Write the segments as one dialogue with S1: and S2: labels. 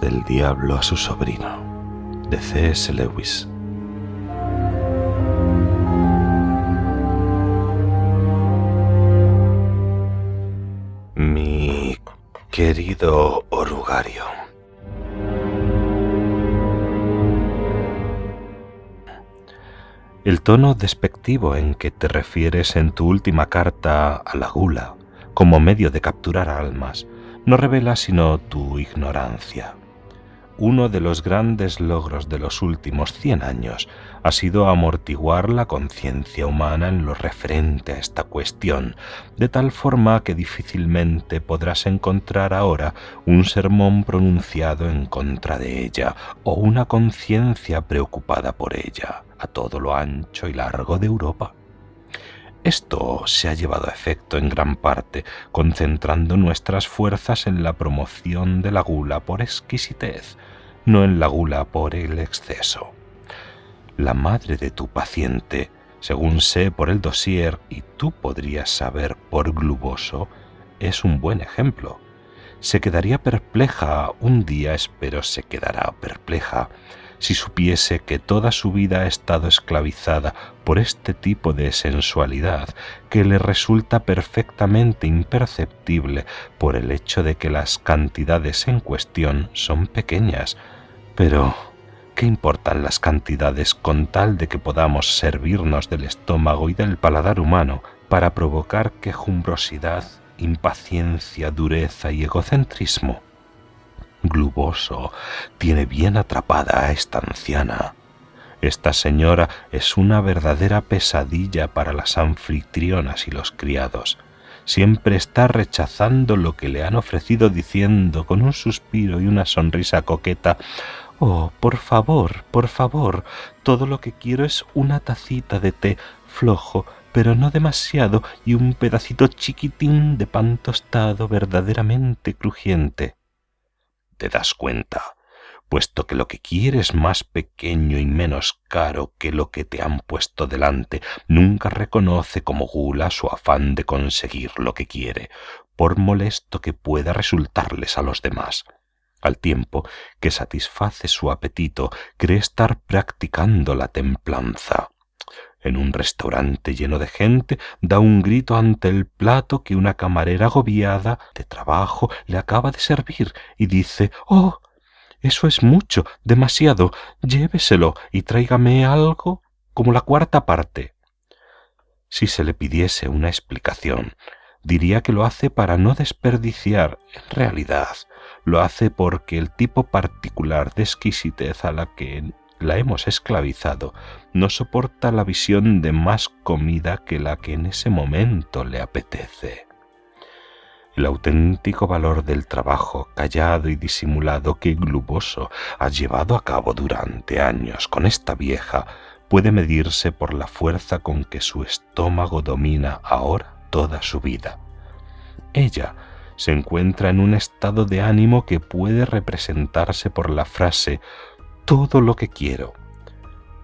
S1: del diablo a su sobrino, de C.S. Lewis. Mi querido orugario. El tono despectivo en que te refieres en tu última carta a la gula como medio de capturar almas no revela sino tu ignorancia. Uno de los grandes logros de los últimos cien años ha sido amortiguar la conciencia humana en lo referente a esta cuestión, de tal forma que difícilmente podrás encontrar ahora un sermón pronunciado en contra de ella o una conciencia preocupada por ella a todo lo ancho y largo de Europa. Esto se ha llevado a efecto en gran parte concentrando nuestras fuerzas en la promoción de la gula por exquisitez, no en la gula por el exceso. La madre de tu paciente, según sé por el dossier y tú podrías saber por gluboso, es un buen ejemplo. Se quedaría perpleja un día, espero se quedará perpleja, si supiese que toda su vida ha estado esclavizada por este tipo de sensualidad que le resulta perfectamente imperceptible por el hecho de que las cantidades en cuestión son pequeñas. Pero, ¿qué importan las cantidades con tal de que podamos servirnos del estómago y del paladar humano para provocar quejumbrosidad, impaciencia, dureza y egocentrismo? Gluboso tiene bien atrapada a esta anciana. Esta señora es una verdadera pesadilla para las anfitrionas y los criados. Siempre está rechazando lo que le han ofrecido diciendo con un suspiro y una sonrisa coqueta Oh, por favor, por favor, todo lo que quiero es una tacita de té flojo, pero no demasiado, y un pedacito chiquitín de pan tostado verdaderamente crujiente te das cuenta, puesto que lo que quieres más pequeño y menos caro que lo que te han puesto delante, nunca reconoce como gula su afán de conseguir lo que quiere, por molesto que pueda resultarles a los demás. Al tiempo que satisface su apetito, cree estar practicando la templanza. En un restaurante lleno de gente da un grito ante el plato que una camarera agobiada de trabajo le acaba de servir y dice Oh. Eso es mucho, demasiado. Lléveselo y tráigame algo como la cuarta parte. Si se le pidiese una explicación, diría que lo hace para no desperdiciar. En realidad, lo hace porque el tipo particular de exquisitez a la que la hemos esclavizado, no soporta la visión de más comida que la que en ese momento le apetece. El auténtico valor del trabajo callado y disimulado que Gluboso ha llevado a cabo durante años con esta vieja puede medirse por la fuerza con que su estómago domina ahora toda su vida. Ella se encuentra en un estado de ánimo que puede representarse por la frase todo lo que quiero.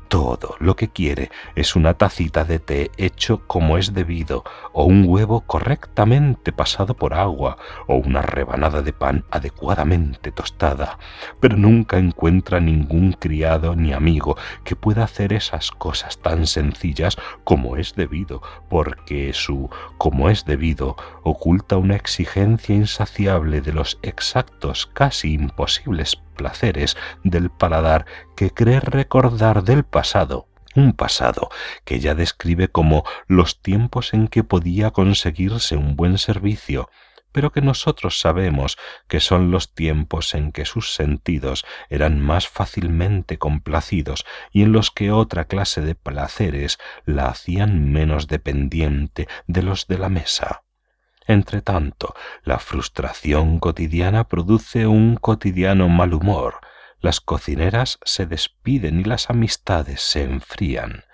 S1: Todo lo que quiere es una tacita de té hecho como es debido, o un huevo correctamente pasado por agua, o una rebanada de pan adecuadamente tostada, pero nunca encuentra ningún criado ni amigo que pueda hacer esas cosas tan sencillas como es debido, porque su como es debido oculta una exigencia insaciable de los exactos, casi imposibles placeres del paladar que cree recordar del pasado, un pasado que ya describe como los tiempos en que podía conseguirse un buen servicio, pero que nosotros sabemos que son los tiempos en que sus sentidos eran más fácilmente complacidos y en los que otra clase de placeres la hacían menos dependiente de los de la mesa. Entretanto, la frustración cotidiana produce un cotidiano mal humor, las cocineras se despiden y las amistades se enfrían.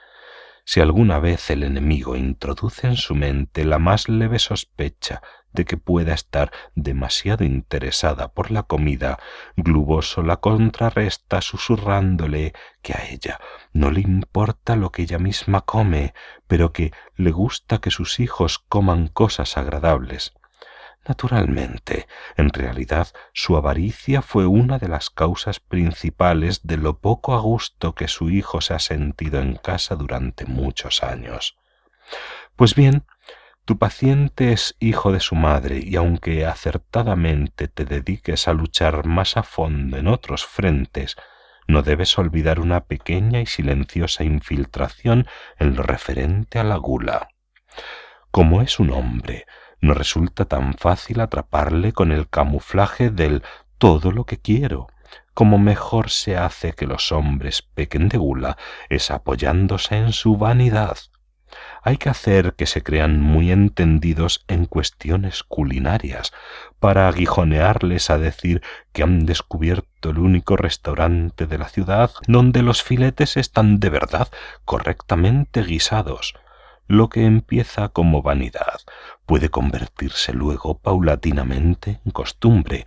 S1: Si alguna vez el enemigo introduce en su mente la más leve sospecha de que pueda estar demasiado interesada por la comida, Gluboso la contrarresta susurrándole que a ella no le importa lo que ella misma come, pero que le gusta que sus hijos coman cosas agradables. Naturalmente, en realidad, su avaricia fue una de las causas principales de lo poco a gusto que su hijo se ha sentido en casa durante muchos años. Pues bien, tu paciente es hijo de su madre y aunque acertadamente te dediques a luchar más a fondo en otros frentes, no debes olvidar una pequeña y silenciosa infiltración en lo referente a la gula. Como es un hombre, no resulta tan fácil atraparle con el camuflaje del todo lo que quiero. Como mejor se hace que los hombres pequen de gula es apoyándose en su vanidad. Hay que hacer que se crean muy entendidos en cuestiones culinarias, para aguijonearles a decir que han descubierto el único restaurante de la ciudad donde los filetes están de verdad correctamente guisados. Lo que empieza como vanidad puede convertirse luego paulatinamente en costumbre,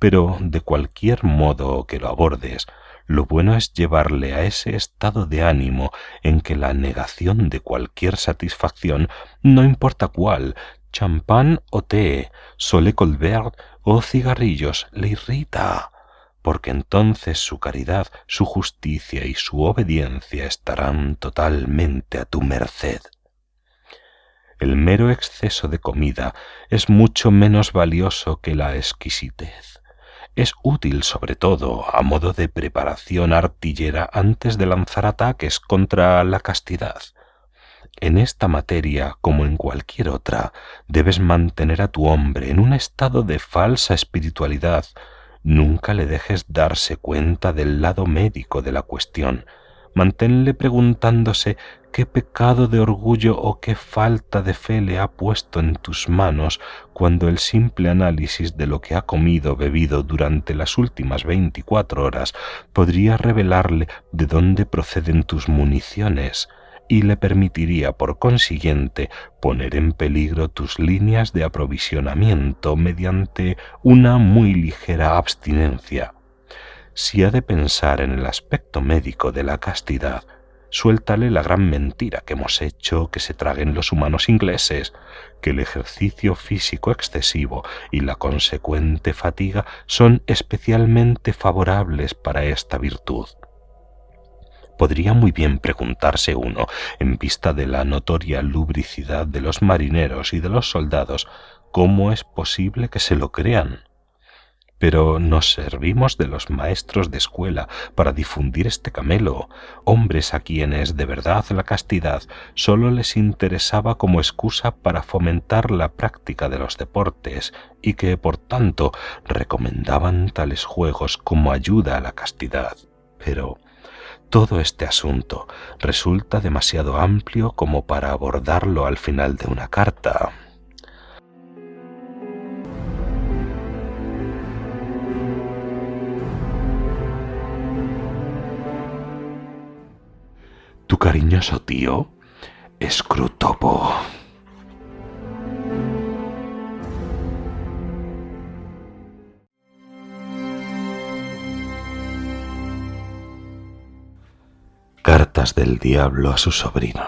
S1: pero de cualquier modo que lo abordes, lo bueno es llevarle a ese estado de ánimo en que la negación de cualquier satisfacción, no importa cuál, champán o té, sole colbert o cigarrillos, le irrita, porque entonces su caridad, su justicia y su obediencia estarán totalmente a tu merced. El mero exceso de comida es mucho menos valioso que la exquisitez. Es útil sobre todo a modo de preparación artillera antes de lanzar ataques contra la castidad. En esta materia, como en cualquier otra, debes mantener a tu hombre en un estado de falsa espiritualidad. Nunca le dejes darse cuenta del lado médico de la cuestión, manténle preguntándose qué pecado de orgullo o qué falta de fe le ha puesto en tus manos cuando el simple análisis de lo que ha comido o bebido durante las últimas veinticuatro horas podría revelarle de dónde proceden tus municiones y le permitiría por consiguiente poner en peligro tus líneas de aprovisionamiento mediante una muy ligera abstinencia si ha de pensar en el aspecto médico de la castidad, suéltale la gran mentira que hemos hecho que se traguen los humanos ingleses, que el ejercicio físico excesivo y la consecuente fatiga son especialmente favorables para esta virtud. Podría muy bien preguntarse uno, en vista de la notoria lubricidad de los marineros y de los soldados, cómo es posible que se lo crean pero nos servimos de los maestros de escuela para difundir este camelo, hombres a quienes de verdad la castidad sólo les interesaba como excusa para fomentar la práctica de los deportes y que por tanto recomendaban tales juegos como ayuda a la castidad. Pero todo este asunto resulta demasiado amplio como para abordarlo al final de una carta. Tu cariñoso tío, Scrutopo. Cartas del Diablo a su sobrino,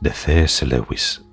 S1: de C.S. Lewis.